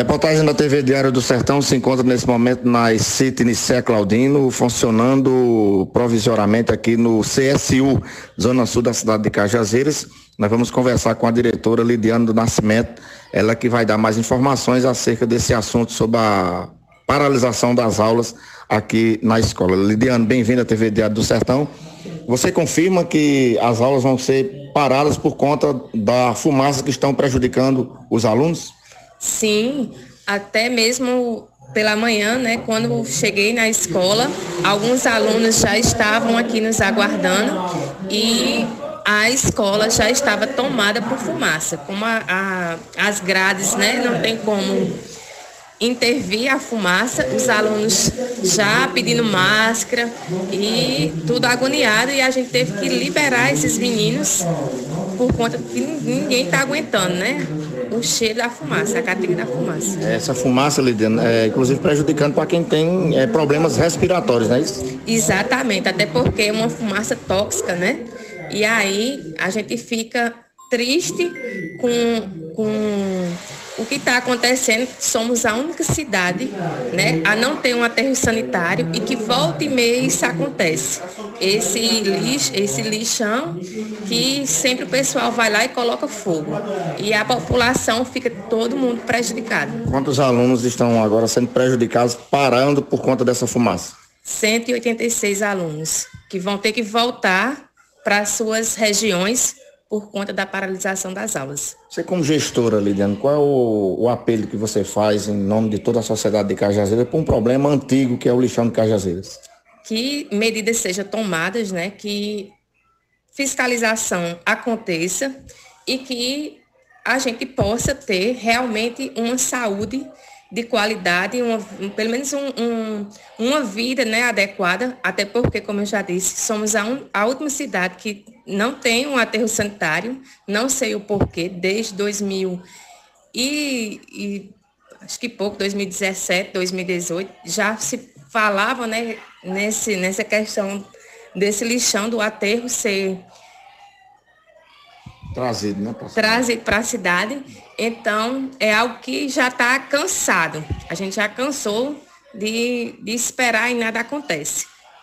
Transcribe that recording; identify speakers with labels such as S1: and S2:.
S1: Reportagem da TV Diário do Sertão se encontra nesse momento na City Nicé Claudino, funcionando provisoriamente aqui no CSU, Zona Sul da cidade de Cajazeiras. Nós vamos conversar com a diretora Lidiane do Nascimento, ela que vai dar mais informações acerca desse assunto sobre a paralisação das aulas aqui na escola. Lidiane, bem-vinda à TV Diário do Sertão. Você confirma que as aulas vão ser paradas por conta da fumaça que estão prejudicando os alunos?
S2: Sim, até mesmo pela manhã, né, quando cheguei na escola, alguns alunos já estavam aqui nos aguardando e a escola já estava tomada por fumaça. Como a, a, as grades, né, não tem como intervir a fumaça, os alunos já pedindo máscara e tudo agoniado e a gente teve que liberar esses meninos por conta que ninguém está aguentando, né? O cheiro da fumaça, a cadeia da fumaça.
S1: Essa fumaça, Lidiana, é inclusive prejudicando para quem tem é, problemas respiratórios, não é isso?
S2: Exatamente, até porque é uma fumaça tóxica, né? E aí a gente fica triste com, com o que está acontecendo, somos a única cidade né, a não ter um aterro sanitário e que volta e meia isso acontece. Esse, lixo, esse lixão que sempre o pessoal vai lá e coloca fogo. E a população fica todo mundo prejudicado.
S1: Quantos alunos estão agora sendo prejudicados parando por conta dessa fumaça?
S2: 186 alunos que vão ter que voltar para suas regiões por conta da paralisação das aulas.
S1: Você como gestora, Lidiane, qual é o, o, apelo que você faz em nome de toda a sociedade de Cajazeiras para um problema antigo que é o lixão de Cajazeiras?
S2: Que medidas sejam tomadas, né, que fiscalização aconteça e que a gente possa ter realmente uma saúde de qualidade, uma, pelo menos um, um, uma vida né, adequada, até porque, como eu já disse, somos a, un, a última cidade que não tem um aterro sanitário, não sei o porquê, desde 2000 e, e acho que pouco, 2017, 2018, já se falava né, nesse, nessa questão desse lixão do aterro ser
S1: trazido né,
S2: trazido para a cidade. Então, é algo que já está cansado. A gente já cansou de, de esperar e nada acontece.